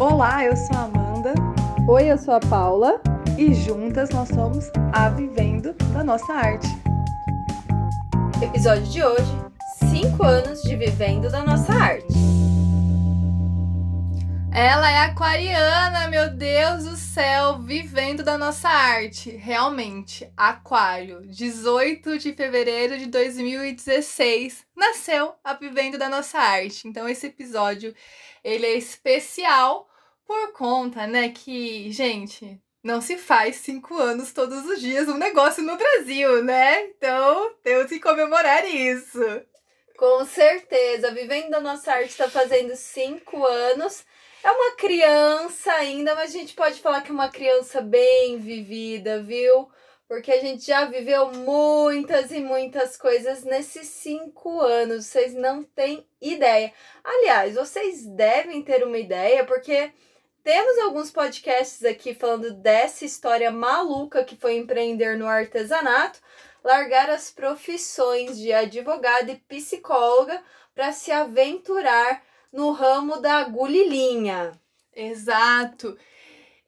Olá, eu sou a Amanda. Oi, eu sou a Paula. E juntas nós somos a Vivendo da Nossa Arte. Episódio de hoje: 5 anos de Vivendo da Nossa Arte. Ela é aquariana, meu Deus do céu, vivendo da nossa arte. Realmente, Aquário, 18 de fevereiro de 2016, nasceu a Vivendo da Nossa Arte. Então esse episódio, ele é especial por conta, né, que, gente, não se faz cinco anos todos os dias um negócio no Brasil, né? Então temos que comemorar isso. Com certeza, Vivendo da Nossa Arte está fazendo cinco anos. É uma criança ainda, mas a gente pode falar que é uma criança bem vivida, viu? Porque a gente já viveu muitas e muitas coisas nesses cinco anos. Vocês não têm ideia. Aliás, vocês devem ter uma ideia, porque temos alguns podcasts aqui falando dessa história maluca que foi empreender no artesanato, largar as profissões de advogada e psicóloga para se aventurar no ramo da agulhinha. Exato.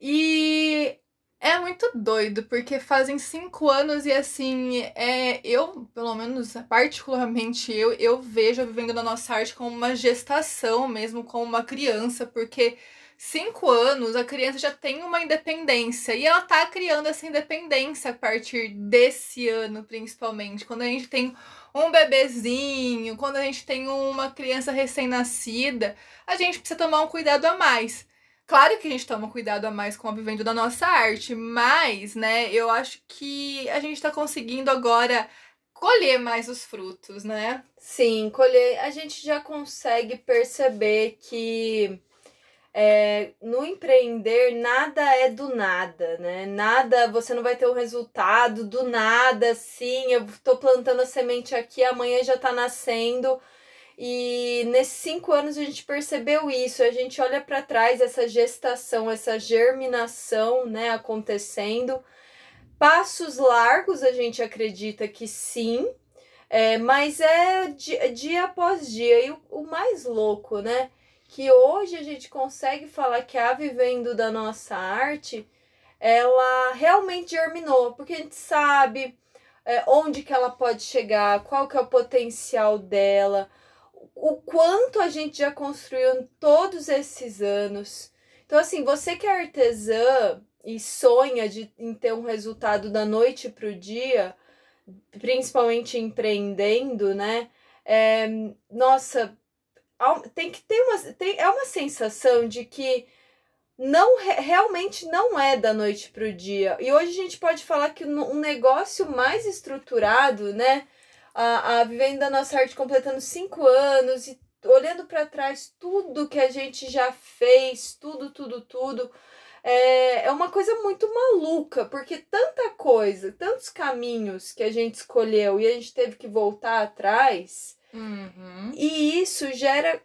E é muito doido, porque fazem cinco anos e assim, é, eu, pelo menos, particularmente eu, eu vejo a Vivendo da Nossa Arte como uma gestação mesmo, como uma criança, porque cinco anos a criança já tem uma independência e ela tá criando essa independência a partir desse ano, principalmente, quando a gente tem um bebezinho, quando a gente tem uma criança recém-nascida, a gente precisa tomar um cuidado a mais. Claro que a gente toma cuidado a mais com a vivendo da nossa arte, mas, né, eu acho que a gente tá conseguindo agora colher mais os frutos, né? Sim, colher. A gente já consegue perceber que é, no empreender nada é do nada, né? Nada, você não vai ter um resultado do nada, sim. Eu tô plantando a semente aqui, amanhã já tá nascendo. E nesses cinco anos a gente percebeu isso. A gente olha para trás essa gestação, essa germinação, né, acontecendo. Passos largos a gente acredita que sim, é, mas é dia, dia após dia. E o, o mais louco, né? Que hoje a gente consegue falar que a vivendo da nossa arte, ela realmente germinou, porque a gente sabe é, onde que ela pode chegar, qual que é o potencial dela, o quanto a gente já construiu em todos esses anos. Então, assim, você que é artesã e sonha de, em ter um resultado da noite para o dia, principalmente empreendendo, né? É, nossa, tem que ter uma. Tem, é uma sensação de que não realmente não é da noite para o dia. E hoje a gente pode falar que um negócio mais estruturado, né? A, a Vivendo da Nossa Arte completando cinco anos e olhando para trás tudo que a gente já fez, tudo, tudo, tudo. É, é uma coisa muito maluca, porque tanta coisa, tantos caminhos que a gente escolheu e a gente teve que voltar atrás Uhum. E isso gera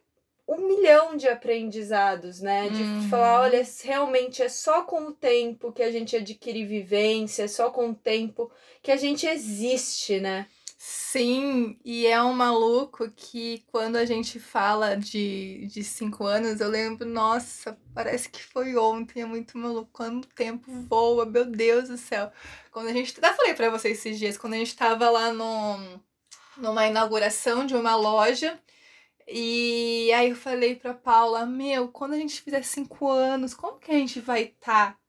um milhão de aprendizados, né? De uhum. falar, olha, realmente é só com o tempo que a gente adquire vivência, é só com o tempo que a gente existe, né? Sim, e é um maluco que quando a gente fala de, de cinco anos, eu lembro, nossa, parece que foi ontem, é muito maluco, quando o tempo voa, meu Deus do céu. Quando a gente. Até falei para vocês esses dias, quando a gente tava lá no numa inauguração de uma loja. E aí eu falei pra Paula, meu, quando a gente fizer cinco anos, como que a gente vai estar? Tá?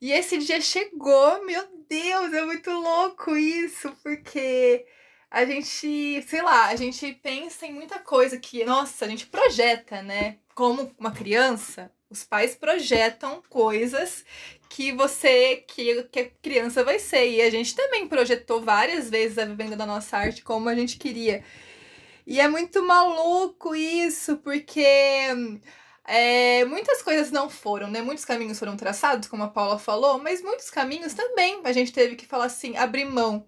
E esse dia chegou, meu Deus, é muito louco isso, porque a gente, sei lá, a gente pensa em muita coisa que, nossa, a gente projeta, né? Como uma criança, os pais projetam coisas que você, que, que a criança vai ser. E a gente também projetou várias vezes a vivenda da nossa arte como a gente queria. E é muito maluco isso, porque é, muitas coisas não foram, né? Muitos caminhos foram traçados, como a Paula falou, mas muitos caminhos também a gente teve que falar assim, abrir mão.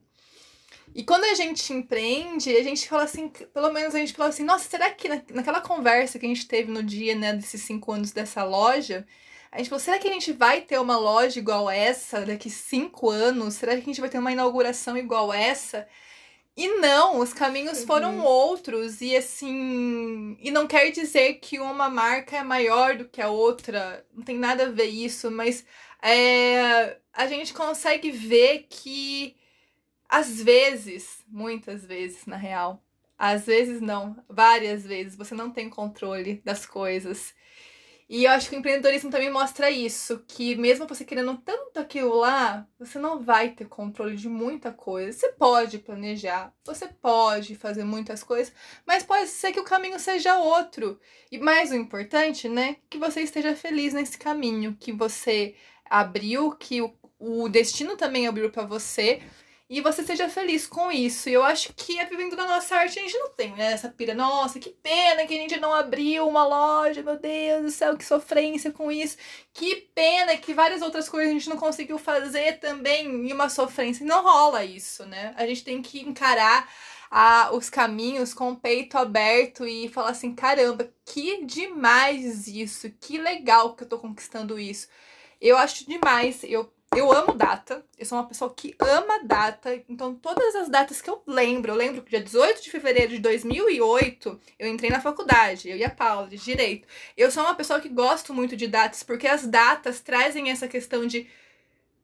E quando a gente empreende, a gente fala assim, pelo menos a gente fala assim, nossa, será que na, naquela conversa que a gente teve no dia, né, desses cinco anos dessa loja, a gente falou, será que a gente vai ter uma loja igual essa daqui cinco anos? Será que a gente vai ter uma inauguração igual essa? E não, os caminhos foram Uhum. outros. E assim. E não quer dizer que uma marca é maior do que a outra. Não tem nada a ver isso, mas é, a gente consegue ver que às vezes, muitas vezes, na real, às vezes não, várias vezes, você não tem controle das coisas. E eu acho que o empreendedorismo também mostra isso, que mesmo você querendo tanto aquilo lá, você não vai ter controle de muita coisa. Você pode planejar, você pode fazer muitas coisas, mas pode ser que o caminho seja outro. E mais o importante, né, que você esteja feliz nesse caminho, que você abriu, que o, o destino também abriu para você e você seja feliz com isso. E eu acho que a vivendo da nossa arte a gente não tem, né? Essa pira, nossa, que pena que a gente não abriu uma loja, meu Deus do céu, que sofrência com isso. Que pena que várias outras coisas a gente não conseguiu fazer também e uma sofrência. Não rola isso, né? A gente tem que encarar a, os caminhos com o peito aberto e falar assim: caramba, que demais isso, que legal que eu tô conquistando isso. Eu acho demais, eu eu amo data, eu sou uma pessoa que ama data, então todas as datas que eu lembro, eu lembro que dia 18 de fevereiro de 2008 eu entrei na faculdade, eu e a Paula, de Direito. Eu sou uma pessoa que gosto muito de datas, porque as datas trazem essa questão de,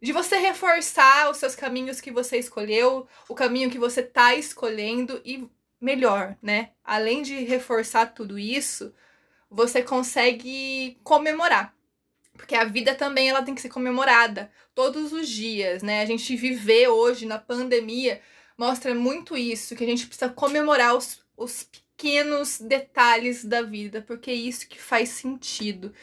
de você reforçar os seus caminhos que você escolheu, o caminho que você tá escolhendo e melhor, né? Além de reforçar tudo isso, você consegue comemorar. Porque a vida também ela tem que ser comemorada todos os dias, né? A gente viver hoje na pandemia mostra muito isso, que a gente precisa comemorar os, os pequenos detalhes da vida, porque é isso que faz sentido.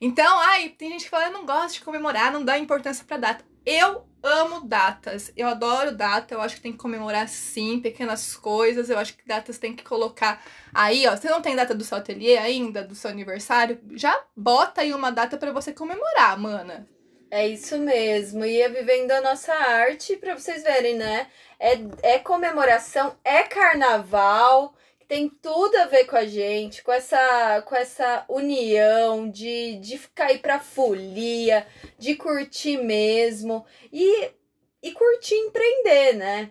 Então, ai, tem gente que fala, eu não gosto de comemorar, não dá importância pra data. Eu amo datas, eu adoro data, eu acho que tem que comemorar sim, pequenas coisas, eu acho que datas tem que colocar aí, ó, você não tem data do seu ateliê ainda, do seu aniversário, já bota aí uma data para você comemorar, mana. É isso mesmo. Ia vivendo a nossa arte para vocês verem, né? É, é comemoração, é carnaval, tem tudo a ver com a gente, com essa, com essa união de, de aí pra folia, de curtir mesmo e, e curtir empreender, né?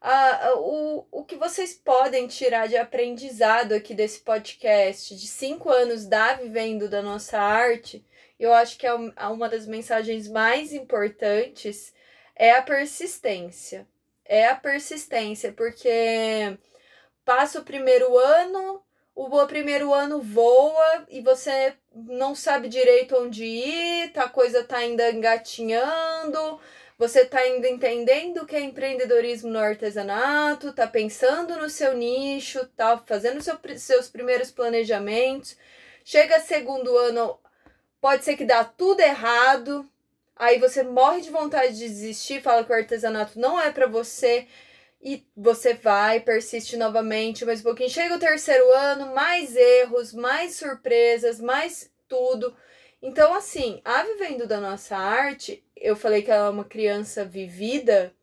Ah, o, o que vocês podem tirar de aprendizado aqui desse podcast de cinco anos da Vivendo da Nossa Arte eu acho que é uma das mensagens mais importantes é a persistência. É a persistência, porque passa o primeiro ano, o primeiro ano voa e você não sabe direito onde ir, tá, a coisa tá ainda engatinhando, você tá ainda entendendo o que é empreendedorismo no artesanato, tá pensando no seu nicho, tá fazendo seu, seus primeiros planejamentos. Chega segundo ano, pode ser que dá tudo errado, aí você morre de vontade de desistir, fala que o artesanato não é para você e você vai, persiste novamente, mais um pouquinho. Chega o terceiro ano, mais erros, mais surpresas, mais tudo. Então, assim, a Vivendo da Nossa Arte, eu falei que ela é uma criança vivida,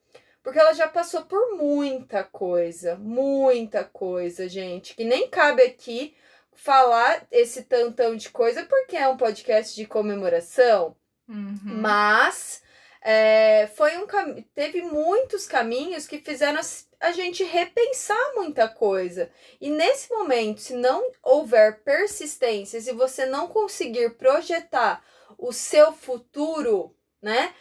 porque ela já passou por muita coisa, muita coisa, gente, que nem cabe aqui falar esse tantão de coisa porque é um podcast de comemoração, uhum. mas é, foi um teve muitos caminhos que fizeram a gente repensar muita coisa. E nesse momento, se não houver persistência, se você não conseguir projetar o seu futuro, né?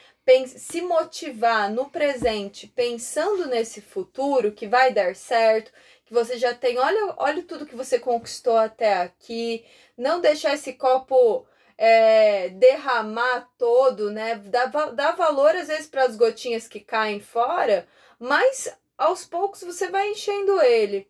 Se motivar no presente, pensando nesse futuro que vai dar certo, que você já tem, olha, olha tudo que você conquistou até aqui, não deixar esse copo é, derramar todo, né? Dá, dá valor às vezes para as gotinhas que caem fora, mas aos poucos você vai enchendo ele.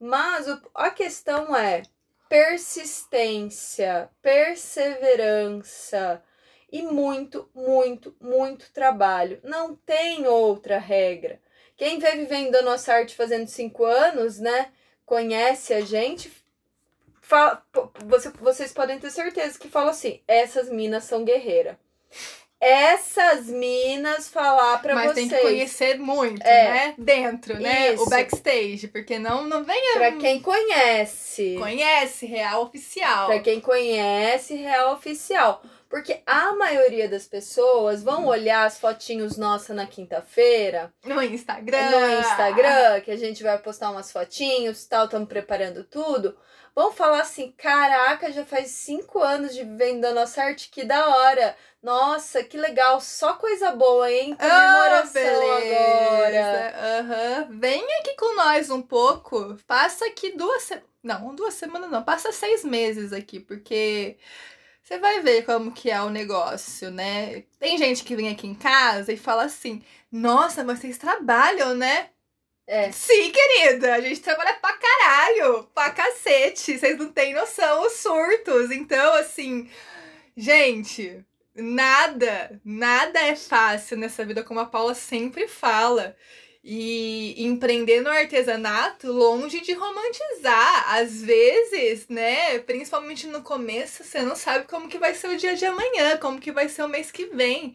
Mas o, a questão é persistência, perseverança e muito, muito, muito trabalho. Não tem outra regra. Quem vem vivendo a nossa arte fazendo cinco anos, né? Conhece a gente. Fala, você, vocês podem ter certeza que fala assim: essas minas são guerreiras. essas minas falar pra Mas vocês. tem que conhecer muito, É. né? Dentro, né? Isso. O backstage. Porque não, não venha. Pra quem conhece. Conhece, real oficial. Pra quem conhece Real Oficial. Porque a maioria das pessoas vão olhar as fotinhos nossa na quinta-feira, No Instagram. no Instagram, que a gente vai postar umas fotinhos tal, estamos preparando tudo. Vão falar assim: caraca, já faz cinco anos de vivendo a nossa arte, que da hora. Nossa, que legal, só coisa boa, hein? Comemoração agora. Aham. Vem aqui com nós um pouco. Passa aqui duas semanas. Não, duas semanas não. Passa seis meses aqui, porque você vai ver como que é o negócio, né? Tem gente que vem aqui em casa e fala assim: Nossa, mas vocês trabalham, né? É. Sim, querida, a gente trabalha pra caralho, pra cacete. Vocês não têm noção, os surtos. Então, assim, gente, nada, nada é fácil nessa vida, como a Paula sempre fala. E empreender no artesanato, longe de romantizar. Às vezes, né, principalmente no começo, você não sabe como que vai ser o dia de amanhã, como que vai ser o mês que vem.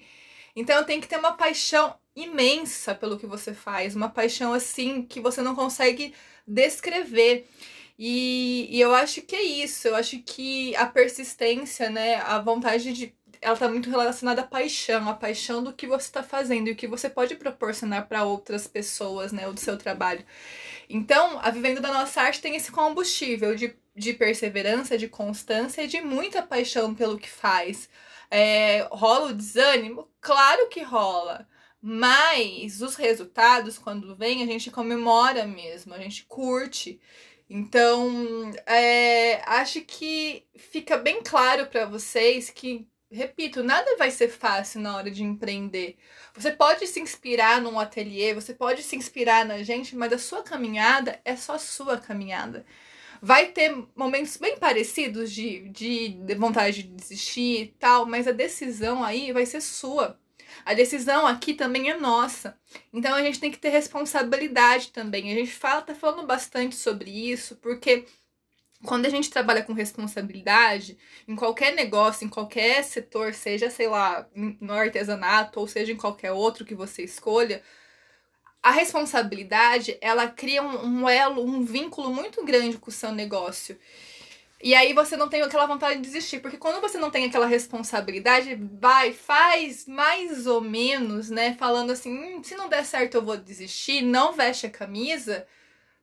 Então tem que ter uma paixão imensa pelo que você faz, uma paixão assim que você não consegue descrever. E, e eu acho que é isso, eu acho que a persistência, né, a vontade de. Ela tá muito relacionada à paixão, a paixão do que você tá fazendo e o que você pode proporcionar para outras pessoas, né, o do seu trabalho. Então, a Vivendo da Nossa Arte tem esse combustível de, de perseverança, de constância e de muita paixão pelo que faz. É, rola o desânimo? Claro que rola. Mas os resultados, quando vem, a gente comemora mesmo, a gente curte. Então, é, acho que fica bem claro para vocês que, repito, nada vai ser fácil na hora de empreender. Você pode se inspirar num ateliê, você pode se inspirar na gente, mas a sua caminhada é só a sua caminhada. Vai ter momentos bem parecidos de, de, de vontade de desistir e tal, mas a decisão aí vai ser sua. A decisão aqui também é nossa. Então a gente tem que ter responsabilidade também. A gente fala, tá falando bastante sobre isso, porque quando a gente trabalha com responsabilidade, em qualquer negócio, em qualquer setor, seja, sei lá, no artesanato ou seja em qualquer outro que você escolha, a responsabilidade, ela cria um, um elo, um vínculo muito grande com o seu negócio. E aí você não tem aquela vontade de desistir, porque quando você não tem aquela responsabilidade, vai, faz mais ou menos, né? Falando assim, hum, se não der certo eu vou desistir, não veste a camisa,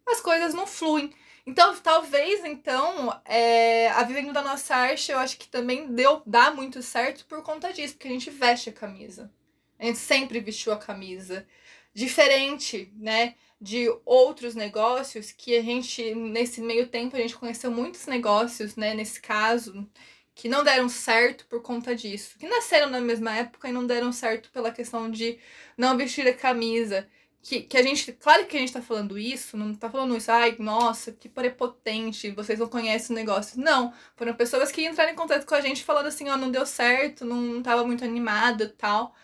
as coisas não fluem. Então, talvez, então, é, a Vivendo da Nossa Arte, eu acho que também deu, dá muito certo por conta disso, porque a gente veste a camisa. A gente sempre vestiu a camisa. Diferente, né? De outros negócios que a gente, nesse meio tempo, a gente conheceu muitos negócios, né, nesse caso, que não deram certo por conta disso. Que nasceram na mesma época e não deram certo pela questão de não vestir a camisa. Que, que a gente, claro que a gente tá falando isso, não tá falando isso, ai, nossa, que prepotente, vocês não conhecem o negócio. Não, foram pessoas que entraram em contato com a gente falando assim, ó, não deu certo, não tava muito animada tal.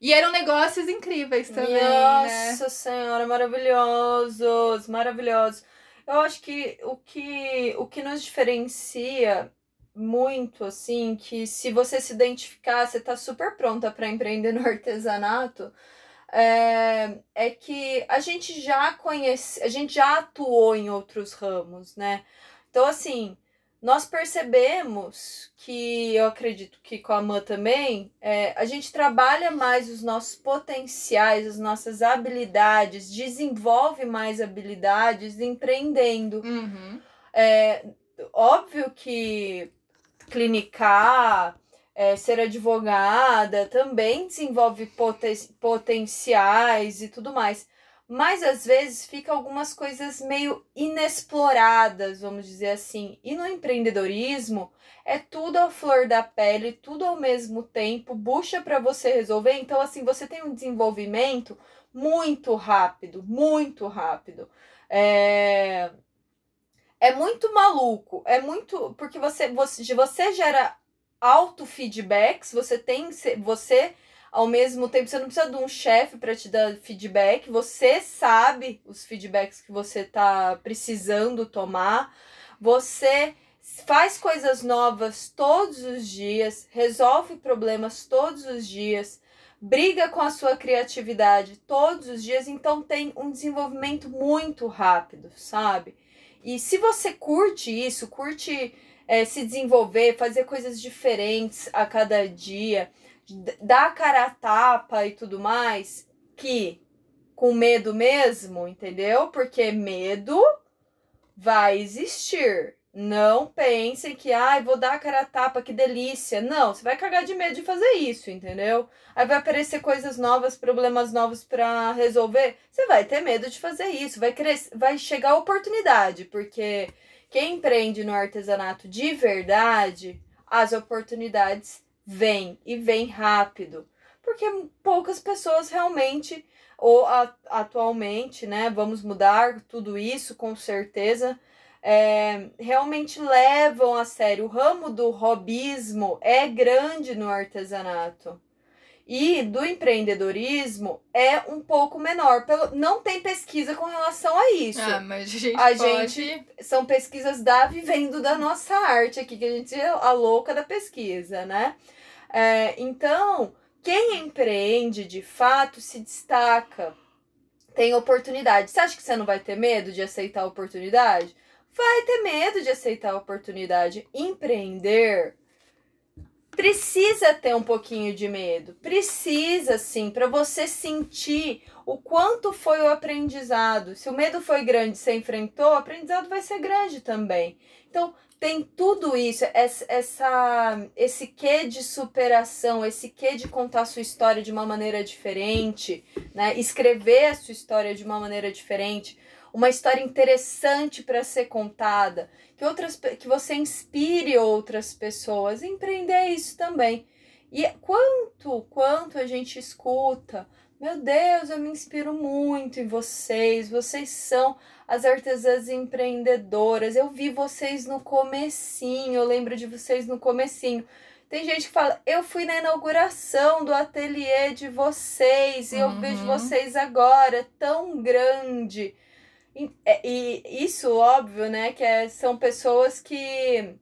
E eram negócios incríveis também, né? Nossa senhora, maravilhosos, maravilhosos. Eu acho que o que o que nos diferencia muito assim, que se você se identificar, você tá super pronta para empreender no artesanato, é, é que a gente já conhece, a gente já atuou em outros ramos, né? Então assim, nós percebemos que eu acredito que com a Mã também, é, a gente trabalha mais os nossos potenciais, as nossas habilidades, desenvolve mais habilidades empreendendo. Uhum. É, óbvio que clinicar, é, ser advogada também desenvolve poten potenciais e tudo mais mas às vezes fica algumas coisas meio inexploradas, vamos dizer assim. E no empreendedorismo é tudo à flor da pele, tudo ao mesmo tempo, bucha para você resolver. Então assim, você tem um desenvolvimento muito rápido, muito rápido. É é muito maluco, é muito porque você você, você gera auto feedbacks, você tem você ao mesmo tempo você não precisa de um chefe para te dar feedback, você sabe os feedbacks que você tá precisando tomar, você faz coisas novas todos os dias, resolve problemas todos os dias, briga com a sua criatividade todos os dias, então tem um desenvolvimento muito rápido, sabe? E se você curte isso, curte é, se desenvolver, fazer coisas diferentes a cada dia, dar a cara a tapa e tudo mais, que com medo mesmo, entendeu? Porque medo vai existir. Não pensem que, ai, ah, vou dar a cara a tapa, que delícia. Não, você vai cagar de medo de fazer isso, entendeu? Aí vai aparecer coisas novas, problemas novos para resolver. Você vai ter medo de fazer isso, vai crescer, vai chegar a oportunidade, porque quem empreende no artesanato de verdade, as oportunidades vêm e vêm rápido. Porque poucas pessoas realmente, ou a, atualmente, né, vamos mudar tudo isso com certeza é, realmente levam a sério. O ramo do hobbyismo é grande no artesanato. E do empreendedorismo é um pouco menor. Pelo, não tem pesquisa com relação a isso. Ah, mas a gente. A pode... gente. São pesquisas da vivendo da nossa arte aqui, que a gente é a louca da pesquisa, né? É, então, quem empreende de fato se destaca, tem oportunidade. Você acha que você não vai ter medo de aceitar a oportunidade? vai ter medo de aceitar a oportunidade. Empreender precisa ter um pouquinho de medo. Precisa sim, para você sentir o quanto foi o aprendizado. Se o medo foi grande, você enfrentou, o aprendizado vai ser grande também. Então, tem tudo isso, essa, esse quê de superação, esse quê de contar a sua história de uma maneira diferente, né? Escrever a sua história de uma maneira diferente uma história interessante para ser contada, que outras que você inspire outras pessoas, empreender isso também. E quanto, quanto a gente escuta, meu Deus, eu me inspiro muito em vocês, vocês são as artesãs empreendedoras. Eu vi vocês no comecinho, eu lembro de vocês no comecinho. Tem gente que fala, eu fui na inauguração do ateliê de vocês e uhum. eu vejo vocês agora, tão grande. É, e, isso, óbvio, né, que é, são pessoas que,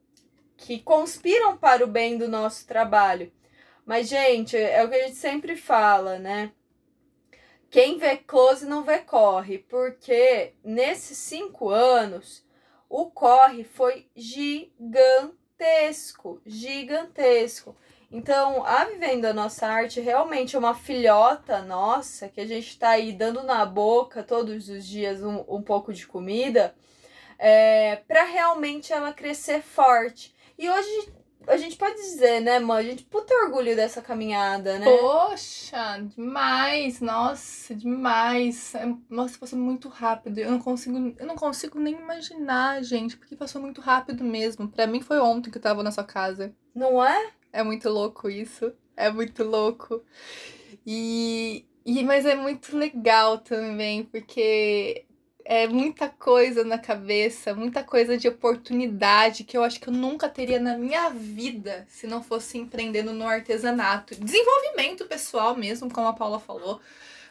que conspiram para o bem do nosso trabalho. Mas, gente, é o que a gente sempre fala, né? Quem vê close não vê corre, porque nesses cinco anos o corre foi gigantesco, gigantesco. Então, a Vivendo a Nossa Arte realmente é uma filhota nossa, que a gente está aí dando na boca todos os dias um, um pouco de comida, é, para realmente ela crescer forte. E hoje a gente pode dizer, né, mãe? A gente puta orgulho dessa caminhada, né? Poxa, demais, nossa, demais. É, nossa, passou muito rápido. Eu não consigo, eu não consigo nem imaginar, gente, porque passou muito rápido mesmo. Para mim foi ontem que eu tava na sua casa. Não é? É muito louco isso. É muito louco. E, e mas é muito legal também, porque é muita coisa na cabeça, muita coisa de oportunidade que eu acho que eu nunca teria na minha vida se não fosse empreendendo no artesanato. Desenvolvimento pessoal mesmo, como a Paula falou.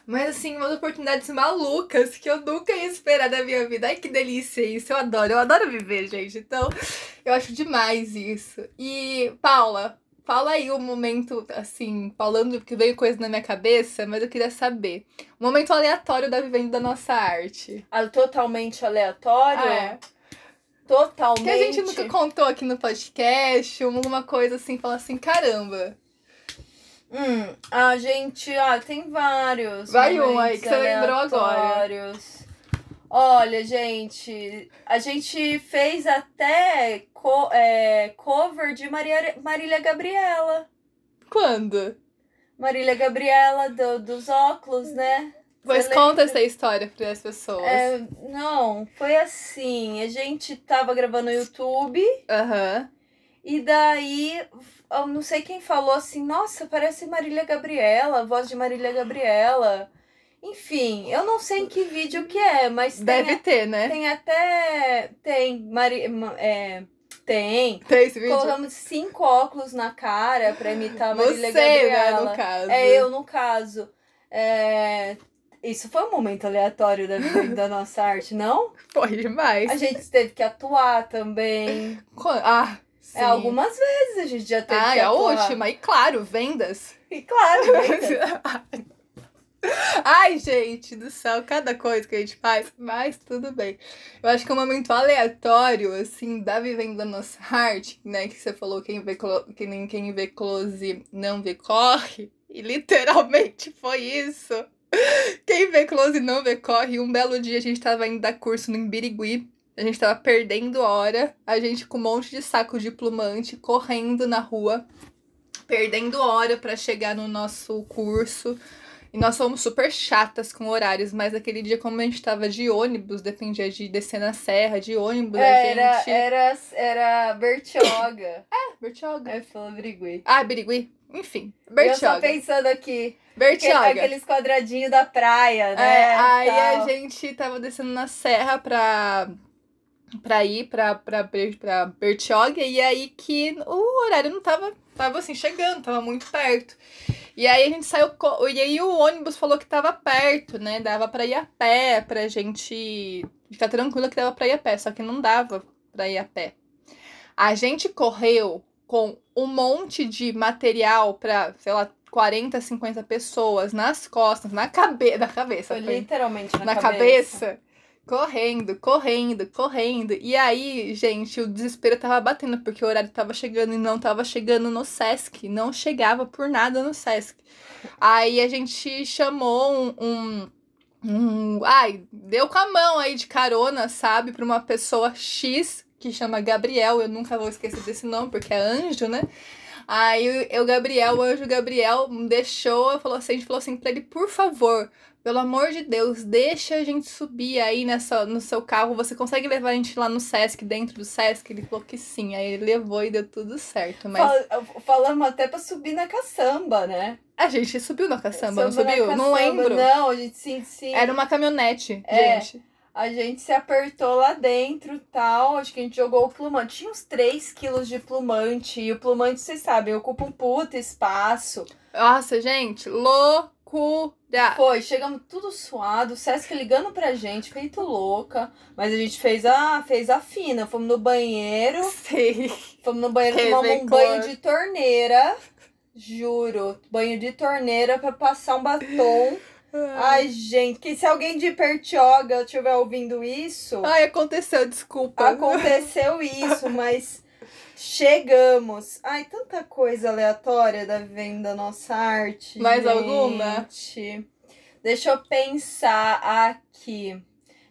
Mas assim, umas oportunidades malucas que eu nunca ia esperar da minha vida. Ai, que delícia isso. Eu adoro, eu adoro viver, gente. Então, eu acho demais isso. E, Paula, Fala aí o um momento, assim, falando que veio coisa na minha cabeça, mas eu queria saber. Um momento aleatório da vivendo da nossa arte. Ah, totalmente aleatório? É. Totalmente. Que a gente nunca contou aqui no podcast, alguma coisa assim, fala assim, caramba. Hum, a gente, ah, tem vários. Vai um aí que você lembrou agora. Olha, gente, a gente fez até co é, cover de Maria, Marília Gabriela. Quando? Marília Gabriela, do, dos óculos, né? Pois Você conta lembra? essa história para as pessoas. É, não, foi assim. A gente tava gravando no YouTube. Aham. Uhum. E daí, eu não sei quem falou assim, nossa, parece Marília Gabriela, voz de Marília Gabriela. Enfim, eu não sei em que vídeo que é, mas Deve ter, né? Tem até. Tem. Mari, é, tem. Tem esse vídeo? Colocamos cinco óculos na cara pra imitar a Marília Você, Gabriela. Né, no caso. É eu, no caso. É, Isso foi um momento aleatório da da nossa arte, não? Foi demais. A gente teve que atuar também. Ah, sim. É, algumas vezes a gente já teve Ah, que é a atuar. última. E claro, vendas. E claro, né? Ai, gente do céu, cada coisa que a gente faz, mas tudo bem. Eu acho que é um momento aleatório, assim, da vivendo a nossa arte, né? Que você falou quem vê, que nem quem vê close não vê corre. E literalmente foi isso. Quem vê close não vê corre. Um belo dia a gente tava indo dar curso no Imbirigui. A gente tava perdendo hora. A gente com um monte de saco de plumante, correndo na rua. Perdendo hora pra chegar no nosso curso. E nós fomos super chatas com horários, mas aquele dia, como a gente tava de ônibus, dependia de descer na serra, de ônibus, a Era, gente. era, era Bertioga. Bertioga. Aí falou Brigui. Ah, Birigui? Enfim, Eu só Bertioga. pensando aqui. Bertioga. Aquele- Aqueles quadradinhos da praia, né? É, aí Tal. a gente tava descendo na serra pra, pra ir pra, pra, pra Bertioga, e aí que o horário não tava, tava assim, chegando, tava muito perto. E aí a gente saiu, co- e aí o ônibus falou que tava perto, né, dava pra ir a pé, pra gente ficar tranquila que dava pra ir a pé, só que não dava pra ir a pé. A gente correu com um monte de material pra, sei lá, 40, 50 pessoas nas costas, na, cabe na cabeça. Foi literalmente na, na cabeça. Correndo, correndo, correndo. E aí, gente, o desespero tava batendo, porque o horário tava chegando e não tava chegando no Sesc. Não chegava por nada no Sesc. Aí a gente chamou um. um, um- ai, deu com a mão aí de carona, sabe? Pra uma pessoa X que chama Gabriel. Eu nunca vou esquecer desse nome, porque é anjo, né? Aí eu, Gabriel, o anjo Gabriel, deixou, falou assim, a gente falou assim pra ele, por favor, pelo amor de Deus, deixa a gente subir aí nessa, no seu carro. Você consegue levar a gente lá no Sesc, dentro do Sesc? Ele falou que sim. Aí ele levou e deu tudo certo. Mas Fal- Falamos até pra subir na caçamba, né? a gente subiu na caçamba, não Subiu na subiu? Não caçamba. lembro. Não, a gente sim, sim. Era uma caminhonete, É. gente. A gente se apertou lá dentro tal. Acho que a gente jogou o plumante. Tinha uns 3 quilos de plumante. E o plumante, vocês sabem, ocupa um puta espaço. Nossa, gente, loucura. Foi, chegamos tudo suado, o Sesc ligando pra gente, feito louca. Mas a gente fez a, fez a fina. Fomos no banheiro, Sei. fomos no banheiro, tomamos um banho de torneira. Juro, banho de torneira pra passar um batom. Ai, gente, que se alguém de Pertioga estiver ouvindo isso, Ai, aconteceu, desculpa. aconteceu isso, mas chegamos. Ai, tanta coisa aleatória da venda da nossa arte. Mais gente. alguma? Deixa eu pensar aqui.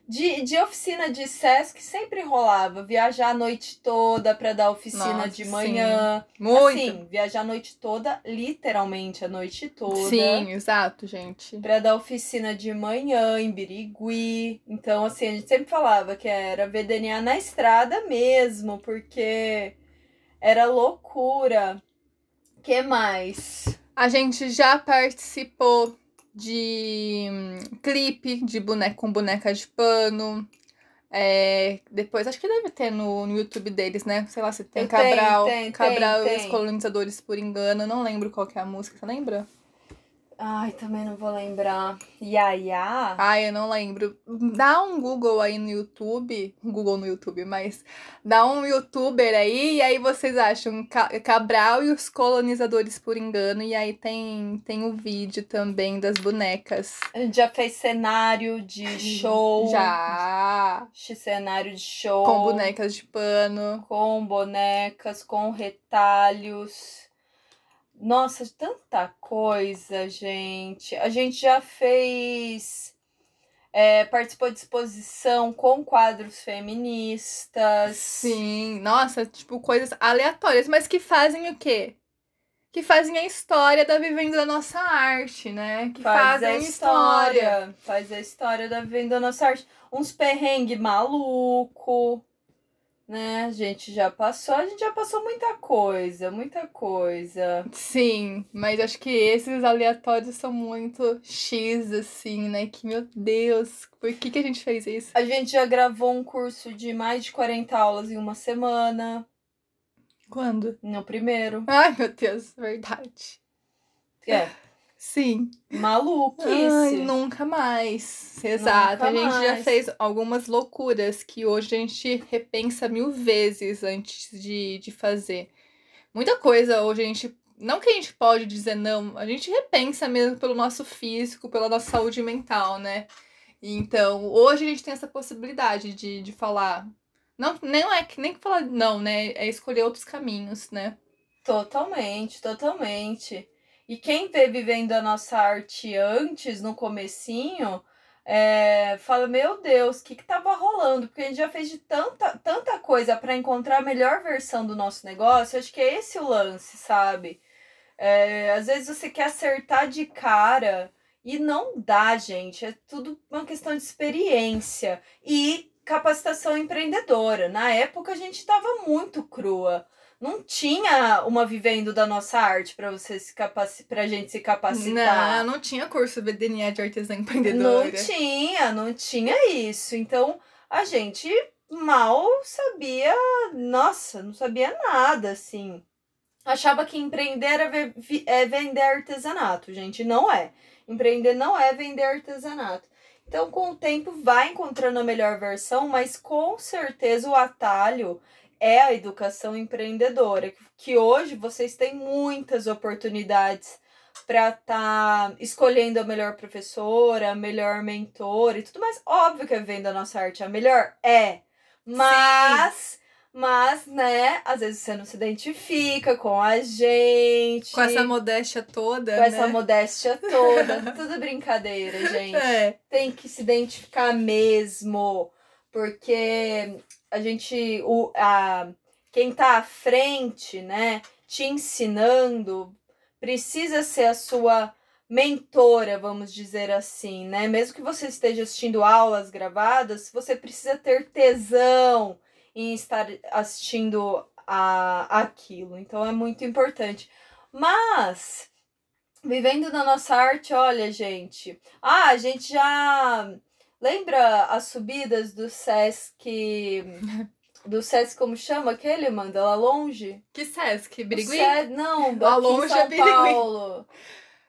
De, de oficina de Sesc sempre rolava viajar a noite toda pra dar oficina Nossa, de manhã. Muito. Assim, viajar a noite toda, literalmente a noite toda. Sim, exato, gente. Pra dar oficina de manhã em Birigui. Então, assim, a gente sempre falava que era VDNA na estrada mesmo, porque era loucura. que mais? A gente já participou de hum, clipe de boneca com boneca de pano. É, depois, acho que deve ter no, no YouTube deles, né? Sei lá se tem Eu Cabral. tem, Cabral tem, e os tem. colonizadores por engano. Eu não lembro qual que é a música, você lembra? Ai, também não vou lembrar. Yaya? Ai, eu não lembro. Dá um Google aí no YouTube. Google no YouTube, mas dá um youtuber aí e aí vocês acham Ca- Cabral e os colonizadores por engano. E aí tem, tem o vídeo também das bonecas. Já fez cenário de show. Já! Cenário de show. Com bonecas de pano. com bonecas, com retalhos. Nossa, tanta coisa, gente. A gente já fez. é, participou de exposição com quadros feministas. Sim, nossa, tipo, coisas aleatórias, mas que fazem o quê? Que fazem a história da vivendo da nossa arte, né? Que Faz fazem a história. Faz a história da venda da nossa arte. Uns perrengue maluco. Né? A gente já passou. A gente já passou muita coisa, muita coisa. Sim, mas acho que esses aleatórios são muito X, assim, né? Que, meu Deus, por que, que a gente fez isso? A gente já gravou um curso de mais de 40 aulas em uma semana. Quando? No primeiro. Ai, meu Deus, verdade. É. Sim. Maluquice. Ai, nunca mais. Exato. Nunca a gente já mais. fez algumas loucuras que hoje a gente repensa mil vezes antes de, de fazer. Muita coisa hoje a gente. Não que a gente pode dizer não, a gente repensa mesmo pelo nosso físico, pela nossa saúde mental, né? Então, hoje a gente tem essa possibilidade de, de falar. Não, não é que nem falar não, né? É escolher outros caminhos, né? Totalmente, totalmente. E quem vê vivendo a nossa arte antes, no comecinho, é, fala, meu Deus, o que que tava rolando? Porque a gente já fez de tanta, tanta coisa para encontrar a melhor versão do nosso negócio. Acho que é esse o lance, sabe? É, às vezes você quer acertar de cara e não dá, gente. É tudo uma questão de experiência e capacitação empreendedora. Na época a gente estava muito crua. Não tinha uma vivendo da nossa arte para você se capaci pra gente se capacitar. Não, não tinha curso DNA de artesã empreendedora. Não tinha, não tinha isso. Então a gente mal sabia, nossa, não sabia nada assim. Achava que empreender era ve- vi- é vender artesanato, gente. Não é. Empreender não é vender artesanato. Então, com o tempo, vai encontrando a melhor versão, mas com certeza o atalho é a educação empreendedora. Que hoje vocês têm muitas oportunidades para estar escolhendo a melhor professora, a melhor mentora e tudo mais. Óbvio que a venda da nossa arte é a melhor, é. Mas, mas, né, às vezes você não se identifica com a gente. Com essa modéstia toda. com né? essa modéstia toda. Tudo brincadeira, gente É. tem que se identificar mesmo, porque a gente, o, a, quem tá à frente, né, te ensinando, precisa ser a sua mentora, vamos dizer assim, né? Mesmo que você esteja assistindo aulas gravadas, você precisa ter tesão em estar assistindo a aquilo. Então é muito importante. Mas vivendo na nossa arte, olha, gente, ah, a gente já lembra as subidas do Sesc. Do Sesc, como chama aquele, manda lá longe? Que Sesc? Birigui? Se- Não, Lá longe em São é Birigui. Paulo.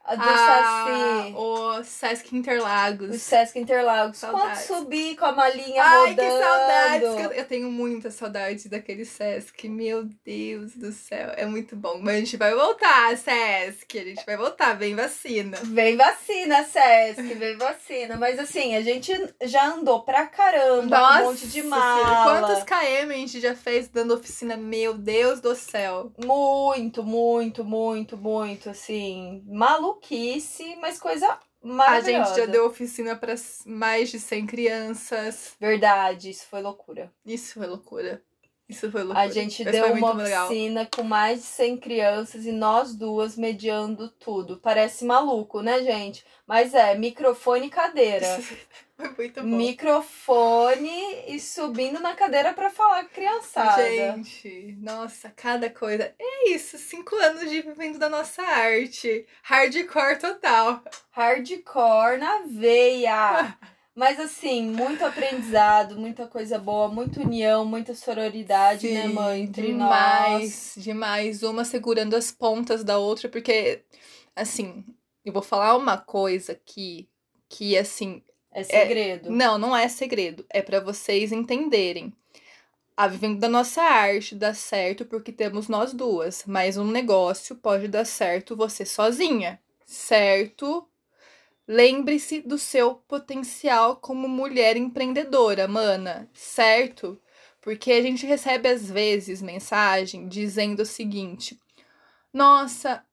A do Ah, Saci. o Sesc O Interlagos. Sesc Interlagos. Quando Saudades. subir com a malinha Ai, rodando. que saudades! eu, tenho muita saudade daquele Sesc. Meu Deus do céu, é muito bom. Mas a gente vai voltar, Sesc. A gente vai voltar, vem vacina. Vem vacina, Sesc, vem vacina. Mas assim, a gente já andou pra caramba com um monte de mala. Quantos KM a gente já fez dando oficina? Meu Deus do céu. Muito, muito, muito, muito, assim, maluquice, mas coisa A maravilhosa. gente já deu oficina para mais de 100 crianças. Verdade, isso foi loucura. Isso foi loucura. Isso foi loucura. A gente Isso deu uma muito legal. oficina com mais de 100 crianças e nós duas mediando tudo. Parece maluco, né, gente? Mas é, microfone e cadeira. Foi muito bom. microfone e subindo na cadeira pra falar com a criançada. Gente, nossa, cada coisa. É isso, cinco anos de vivendo da nossa arte. Hardcore total. Hardcore na veia. Mas assim, muito aprendizado, muita coisa boa, muita união, muita sororidade, né, Sim, mãe? Entre demais, demais. Uma segurando as pontas da outra, porque, assim, eu vou falar uma coisa aqui que, assim, nós. É segredo. Não, não é segredo. É pra vocês entenderem. A vivendo da nossa arte dá certo porque temos nós duas, mas um negócio pode dar certo você sozinha, certo? Lembre-se do seu potencial como mulher empreendedora, mana, certo? Porque a gente recebe às vezes mensagem dizendo o seguinte: Nossa,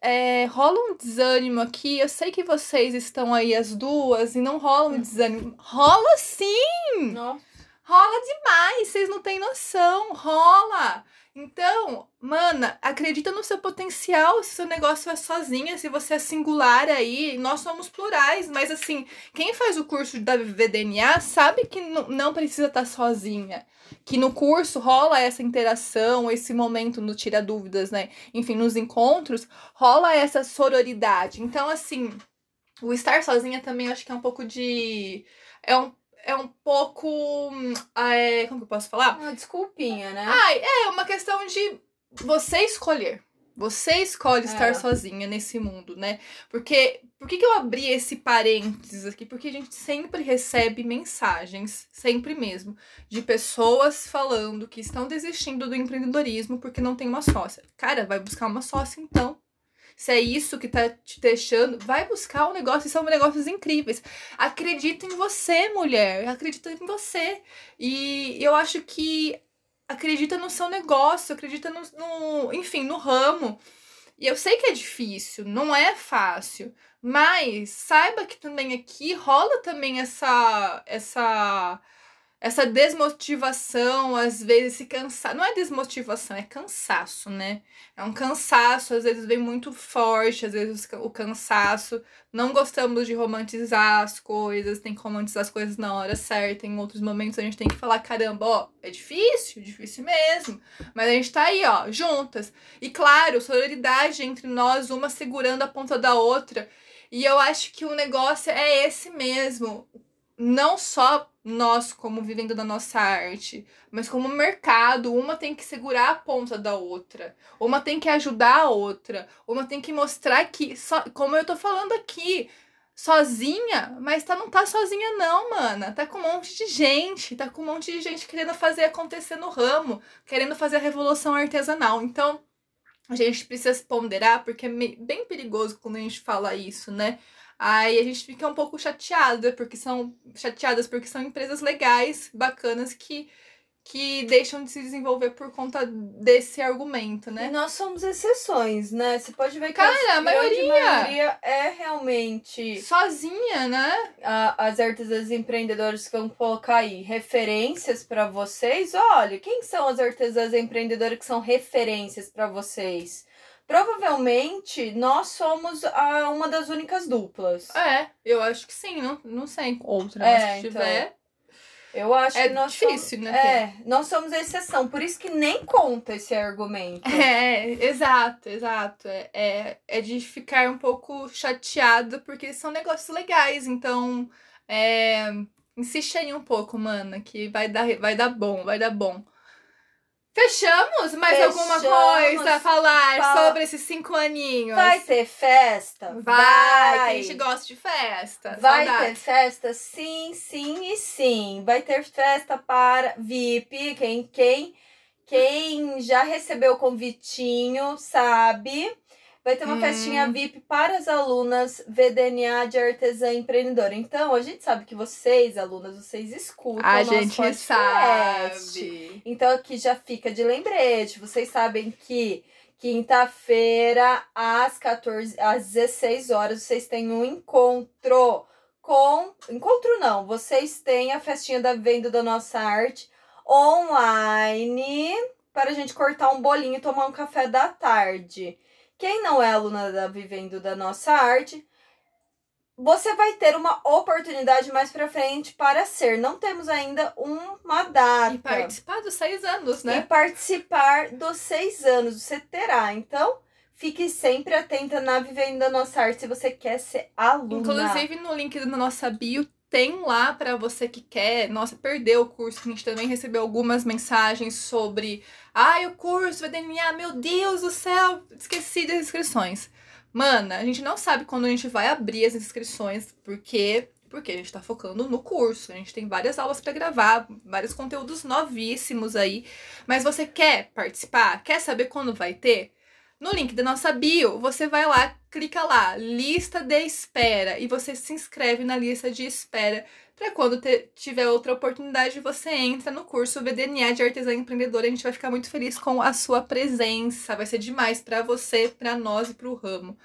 é, rola um desânimo aqui. Eu sei que vocês estão aí as duas e não rola um desânimo. Rola sim! Nossa. Rola demais, vocês não têm noção. Rola! Então, mana, acredita no seu potencial. Se seu negócio é sozinha, se você é singular aí, nós somos plurais. Mas assim, quem faz o curso da VDNA sabe que não precisa estar sozinha. Que no curso rola essa interação, esse momento no Tira Dúvidas, né? Enfim, nos encontros, rola essa sororidade. Então, assim, o estar sozinha também acho que é um pouco de. É um, é um pouco. é, como que eu posso falar? Uma desculpinha, né? Ai, é uma questão de você escolher. Você escolhe estar É. sozinha nesse mundo, né? Porque por que, que eu abri esse parênteses aqui? Porque a gente sempre recebe mensagens, sempre mesmo, de pessoas falando que estão desistindo do empreendedorismo porque não tem uma sócia. Cara, vai buscar uma sócia então. Se é isso que tá te deixando, vai buscar um negócio, e são negócios incríveis. Acredita em você, mulher. Acredita em você. E eu acho que acredita no seu negócio, acredita no, no, enfim, no ramo. E eu sei que é difícil, não é fácil, mas saiba que também aqui rola também essa essa essa desmotivação, às vezes se cansar, não é desmotivação, é cansaço, né? É um cansaço, às vezes vem muito forte, às vezes o cansaço. Não gostamos de romantizar as coisas, tem que romantizar as coisas na hora certa. Em outros momentos a gente tem que falar: caramba, ó, é difícil, difícil mesmo. Mas a gente tá aí, ó, juntas. E claro, sororidade entre nós, uma segurando a ponta da outra. E eu acho que o negócio é esse mesmo. Não só nós, como vivendo da nossa arte, mas como mercado, uma tem que segurar a ponta da outra, uma tem que ajudar a outra, uma tem que mostrar que, só, como eu tô falando aqui, sozinha, mas tá, não tá sozinha não, mana, tá com um monte de gente, tá com um monte de gente querendo fazer acontecer no ramo, querendo fazer a revolução artesanal, então a gente precisa se ponderar, porque é bem perigoso quando a gente fala isso, né? Aí a gente fica um pouco chateada, porque são chateadas porque são empresas legais, bacanas que que deixam de se desenvolver por conta desse argumento, E né? nós somos exceções, né? Você pode ver que Cara, a maioria. maioria é realmente Sozinha, né? a- as artesãs empreendedoras que vão colocar aí referências para vocês. Olha, quem são as artesãs empreendedoras que são referências para vocês? Provavelmente nós somos a, uma das únicas duplas. É, eu acho que sim, não, não sei outra, É, mas se então. tiver. Eu acho É que nós difícil, somos, né, É, nós somos a exceção, por isso que nem conta esse argumento. É, exato, exato. É, é, é de ficar um pouco chateado, porque são negócios legais, então é, insiste aí um pouco, mana, que vai dar, vai dar bom, vai dar bom. Fechamos? Mais alguma Fechamos. coisa a falar Fala- sobre esses cinco aninhos? Vai ter festa? Vai, que a gente gosta de festa. Vai Saudade. ter festa? Sim, sim e sim. Vai ter festa para VIP. Quem, quem, quem já recebeu o convitinho sabe. Vai ter uma Hum. festinha VIP para as alunas VDNA de Artesã Empreendedora. Então, a gente sabe que vocês, alunas, vocês escutam A o nosso gente podcast. sabe. Então aqui já fica de lembrete. Vocês sabem que quinta-feira, às 14, às 16 horas, vocês têm um encontro com. Encontro não, vocês têm a festinha da venda da nossa arte online para a gente cortar um bolinho e tomar um café da tarde. Quem não é aluna da Vivendo da Nossa Arte, você vai ter uma oportunidade mais pra frente para ser. Não temos ainda uma data. E participar dos seis anos, E né? participar dos seis anos. Você terá. Então, fique sempre atenta na Vivendo da Nossa Arte se você quer ser aluna. Inclusive no link da nossa bio tem lá pra você que quer, nossa, perdeu o curso, a gente também recebeu algumas mensagens sobre, ai, o curso VDNA, meu Deus do céu, esqueci das inscrições. Mana, a gente não sabe quando a gente vai abrir as inscrições, porque porque a gente tá focando no curso. A gente tem várias aulas pra gravar, vários conteúdos novíssimos aí. Mas você quer participar? Quer saber quando vai ter? No link da nossa bio, você vai lá, clica lá, lista de espera, e você se inscreve na lista de espera para quando te- tiver outra oportunidade, você entra no curso VDNA de Artesã Empreendedora. A gente vai ficar muito feliz com a sua presença. Vai ser demais para você, para nós e para o ramo.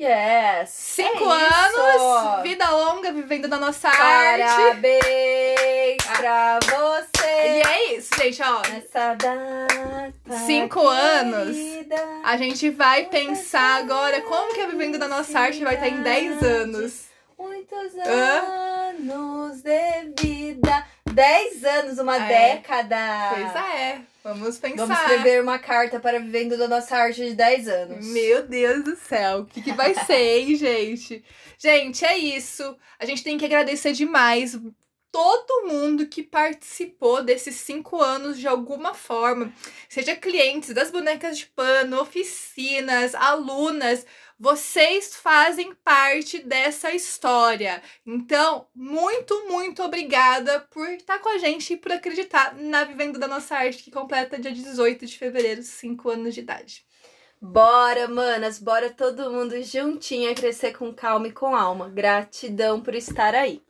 Yes! Cinco é anos, isso. vida longa, vivendo da nossa arte. Parabéns pra E é isso, gente, ó. nessa data. Cinco anos. querida. A gente vai pensar agora como que a Vivendo da Nossa Arte vai estar em 10 anos. Muitos Hã? anos de vida. Dez anos, uma É. década. Pois é, vamos pensar. Vamos escrever uma carta para Vivendo da Nossa Arte de 10 anos. Meu Deus do céu, o que, que vai ser, hein, gente? Gente, é isso. A gente tem que agradecer demais todo mundo que participou desses cinco anos de alguma forma, seja clientes das bonecas de pano, oficinas, alunas, vocês fazem parte dessa história. Então, muito, muito obrigada por estar com a gente e por acreditar na Vivendo da Nossa Arte, que completa dia 18 de fevereiro, cinco anos de idade. Bora, manas, bora todo mundo juntinho a crescer com calma e com alma. Gratidão por estar aí.